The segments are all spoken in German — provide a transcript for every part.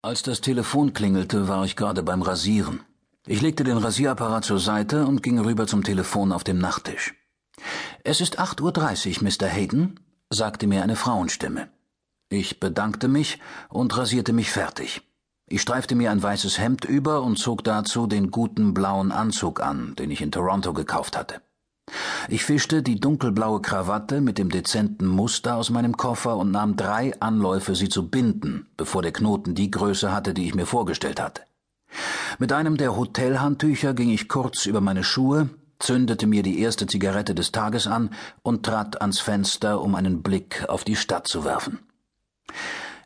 Als das Telefon klingelte, war ich gerade beim Rasieren. Ich legte den Rasierapparat zur Seite und ging rüber zum Telefon auf dem Nachttisch. Es ist acht Uhr, dreißig, Mr. Hayden, sagte mir eine Frauenstimme. Ich bedankte mich und rasierte mich fertig. Ich streifte mir ein weißes Hemd über und zog dazu den guten blauen Anzug an, den ich in Toronto gekauft hatte. Ich fischte die dunkelblaue Krawatte mit dem dezenten Muster aus meinem Koffer und nahm drei Anläufe, sie zu binden, bevor der Knoten die Größe hatte, die ich mir vorgestellt hatte. Mit einem der Hotelhandtücher ging ich kurz über meine Schuhe, zündete mir die erste Zigarette des Tages an und trat ans Fenster, um einen Blick auf die Stadt zu werfen.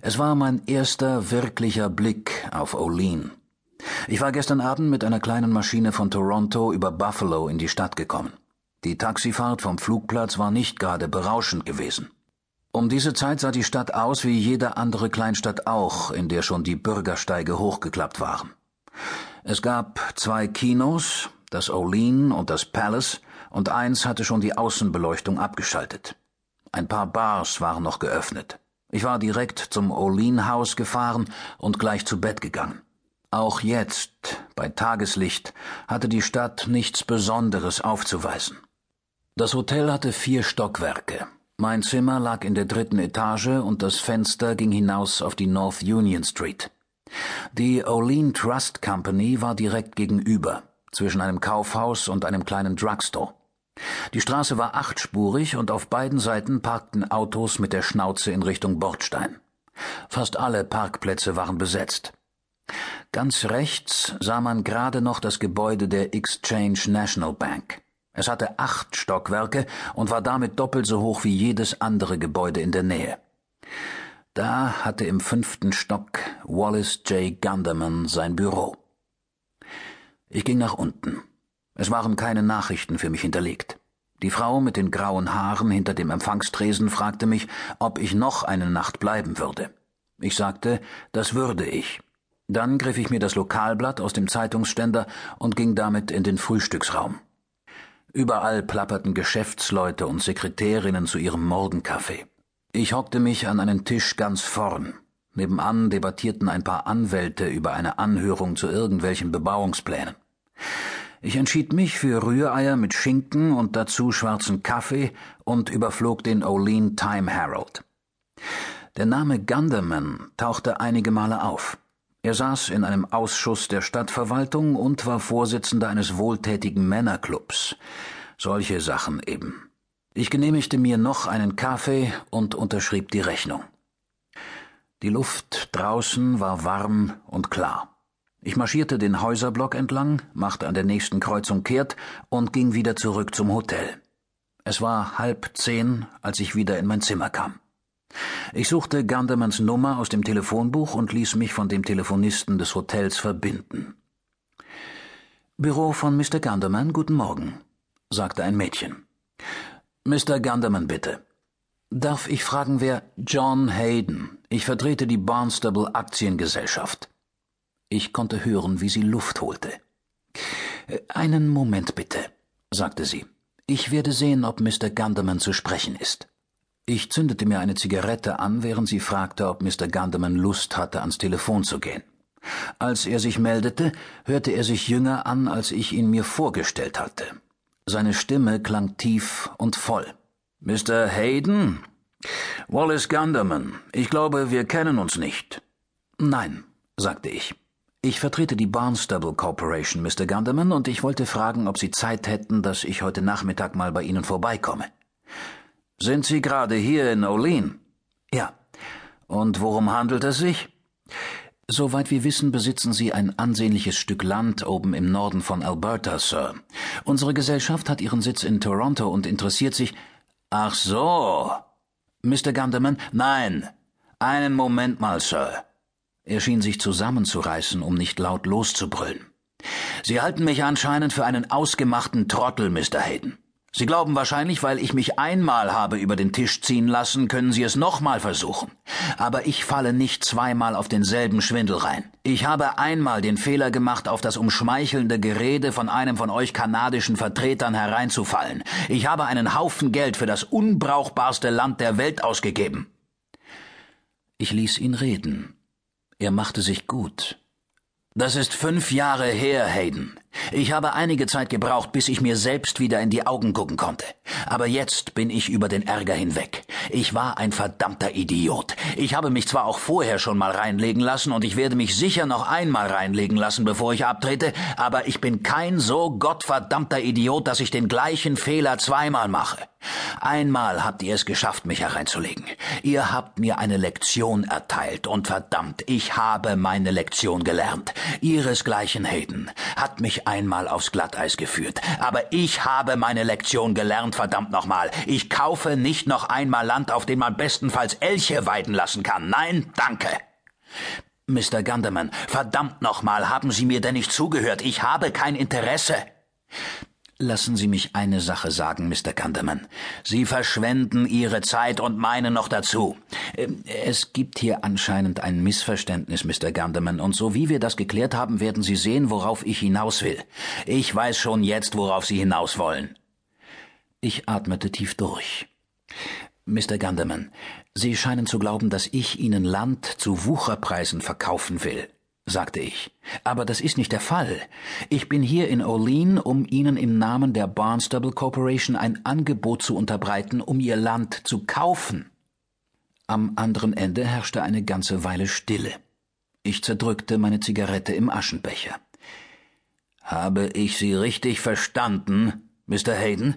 Es war mein erster wirklicher Blick auf Olean. Ich war gestern Abend mit einer kleinen Maschine von Toronto über Buffalo in die Stadt gekommen. Die Taxifahrt vom Flugplatz war nicht gerade berauschend gewesen. Um diese Zeit sah die Stadt aus wie jede andere Kleinstadt auch, in der schon die Bürgersteige hochgeklappt waren. Es gab zwei Kinos, das Olean und das Palace, und eins hatte schon die Außenbeleuchtung abgeschaltet. Ein paar Bars waren noch geöffnet. Ich war direkt zum Olean Haus gefahren und gleich zu Bett gegangen. Auch jetzt, bei Tageslicht, hatte die Stadt nichts Besonderes aufzuweisen. Das Hotel hatte vier Stockwerke. Mein Zimmer lag in der dritten Etage und das Fenster ging hinaus auf die North Union Street. Die Olean Trust Company war direkt gegenüber, zwischen einem Kaufhaus und einem kleinen Drugstore. Die Straße war achtspurig und auf beiden Seiten parkten Autos mit der Schnauze in Richtung Bordstein. Fast alle Parkplätze waren besetzt. Ganz rechts sah man gerade noch das Gebäude der Exchange National Bank. Es hatte acht Stockwerke und war damit doppelt so hoch wie jedes andere Gebäude in der Nähe. Da hatte im fünften Stock Wallace J. Gunderman sein Büro. Ich ging nach unten. Es waren keine Nachrichten für mich hinterlegt. Die Frau mit den grauen Haaren hinter dem Empfangstresen fragte mich, ob ich noch eine Nacht bleiben würde. Ich sagte, das würde ich. Dann griff ich mir das Lokalblatt aus dem Zeitungsständer und ging damit in den Frühstücksraum. Überall plapperten Geschäftsleute und Sekretärinnen zu ihrem Morgenkaffee. Ich hockte mich an einen Tisch ganz vorn. Nebenan debattierten ein paar Anwälte über eine Anhörung zu irgendwelchen Bebauungsplänen. Ich entschied mich für Rühreier mit Schinken und dazu schwarzen Kaffee und überflog den Olean Time Herald. Der Name Gunderman tauchte einige Male auf. Er saß in einem Ausschuss der Stadtverwaltung und war Vorsitzender eines wohltätigen Männerclubs. Solche Sachen eben. Ich genehmigte mir noch einen Kaffee und unterschrieb die Rechnung. Die Luft draußen war warm und klar. Ich marschierte den Häuserblock entlang, machte an der nächsten Kreuzung kehrt und ging wieder zurück zum Hotel. Es war halb zehn, als ich wieder in mein Zimmer kam. Ich suchte Gandermans Nummer aus dem Telefonbuch und ließ mich von dem Telefonisten des Hotels verbinden. Büro von Mr. Ganderman, guten Morgen, sagte ein Mädchen. Mr. Ganderman, bitte. Darf ich fragen, wer John Hayden? Ich vertrete die Barnstable Aktiengesellschaft. Ich konnte hören, wie sie Luft holte. Einen Moment bitte, sagte sie. Ich werde sehen, ob Mr. Ganderman zu sprechen ist. Ich zündete mir eine Zigarette an, während sie fragte, ob Mr. Gunderman Lust hatte, ans Telefon zu gehen. Als er sich meldete, hörte er sich jünger an, als ich ihn mir vorgestellt hatte. Seine Stimme klang tief und voll. Mr. Hayden? Wallace Gunderman. Ich glaube, wir kennen uns nicht. Nein, sagte ich. Ich vertrete die Barnstable Corporation, Mr. Gunderman, und ich wollte fragen, ob Sie Zeit hätten, dass ich heute Nachmittag mal bei Ihnen vorbeikomme. Sind Sie gerade hier in Olean? Ja. Und worum handelt es sich? Soweit wir wissen, besitzen Sie ein ansehnliches Stück Land oben im Norden von Alberta, Sir. Unsere Gesellschaft hat ihren Sitz in Toronto und interessiert sich. Ach so. Mr. Gunderman? Nein. Einen Moment mal, Sir. Er schien sich zusammenzureißen, um nicht laut loszubrüllen. Sie halten mich anscheinend für einen ausgemachten Trottel, Mr. Hayden. Sie glauben wahrscheinlich, weil ich mich einmal habe über den Tisch ziehen lassen, können Sie es nochmal versuchen. Aber ich falle nicht zweimal auf denselben Schwindel rein. Ich habe einmal den Fehler gemacht, auf das umschmeichelnde Gerede von einem von euch kanadischen Vertretern hereinzufallen. Ich habe einen Haufen Geld für das unbrauchbarste Land der Welt ausgegeben. Ich ließ ihn reden. Er machte sich gut. Das ist fünf Jahre her, Hayden. Ich habe einige Zeit gebraucht, bis ich mir selbst wieder in die Augen gucken konnte. Aber jetzt bin ich über den Ärger hinweg. Ich war ein verdammter Idiot. Ich habe mich zwar auch vorher schon mal reinlegen lassen und ich werde mich sicher noch einmal reinlegen lassen, bevor ich abtrete, aber ich bin kein so gottverdammter Idiot, dass ich den gleichen Fehler zweimal mache. Einmal habt ihr es geschafft, mich hereinzulegen. Ihr habt mir eine Lektion erteilt und verdammt, ich habe meine Lektion gelernt. Ihresgleichen Hayden hat mich einmal aufs Glatteis geführt. Aber ich habe meine Lektion gelernt, verdammt nochmal. Ich kaufe nicht noch einmal Land, auf dem man bestenfalls Elche weiden lassen kann. Nein, danke. Mr. Gunderman, verdammt nochmal, haben Sie mir denn nicht zugehört? Ich habe kein Interesse. Lassen Sie mich eine Sache sagen, Mr. Kanderman. Sie verschwenden Ihre Zeit und meine noch dazu. Ähm, es gibt hier anscheinend ein Missverständnis, Mr. Gunderman, und so wie wir das geklärt haben, werden Sie sehen, worauf ich hinaus will. Ich weiß schon jetzt, worauf Sie hinaus wollen. Ich atmete tief durch. Mr. Gunderman, Sie scheinen zu glauben, dass ich Ihnen Land zu Wucherpreisen verkaufen will sagte ich. Aber das ist nicht der Fall. Ich bin hier in Olean, um Ihnen im Namen der Barnstable Corporation ein Angebot zu unterbreiten, um Ihr Land zu kaufen. Am anderen Ende herrschte eine ganze Weile Stille. Ich zerdrückte meine Zigarette im Aschenbecher. Habe ich Sie richtig verstanden, Mr. Hayden?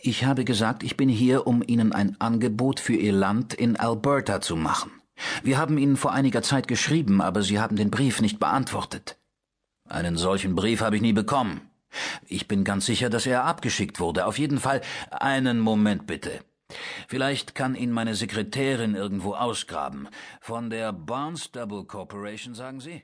Ich habe gesagt, ich bin hier, um Ihnen ein Angebot für Ihr Land in Alberta zu machen. Wir haben Ihnen vor einiger Zeit geschrieben, aber Sie haben den Brief nicht beantwortet. Einen solchen Brief habe ich nie bekommen. Ich bin ganz sicher, dass er abgeschickt wurde. Auf jeden Fall einen Moment bitte. Vielleicht kann ihn meine Sekretärin irgendwo ausgraben. Von der Barnstable Corporation, sagen Sie?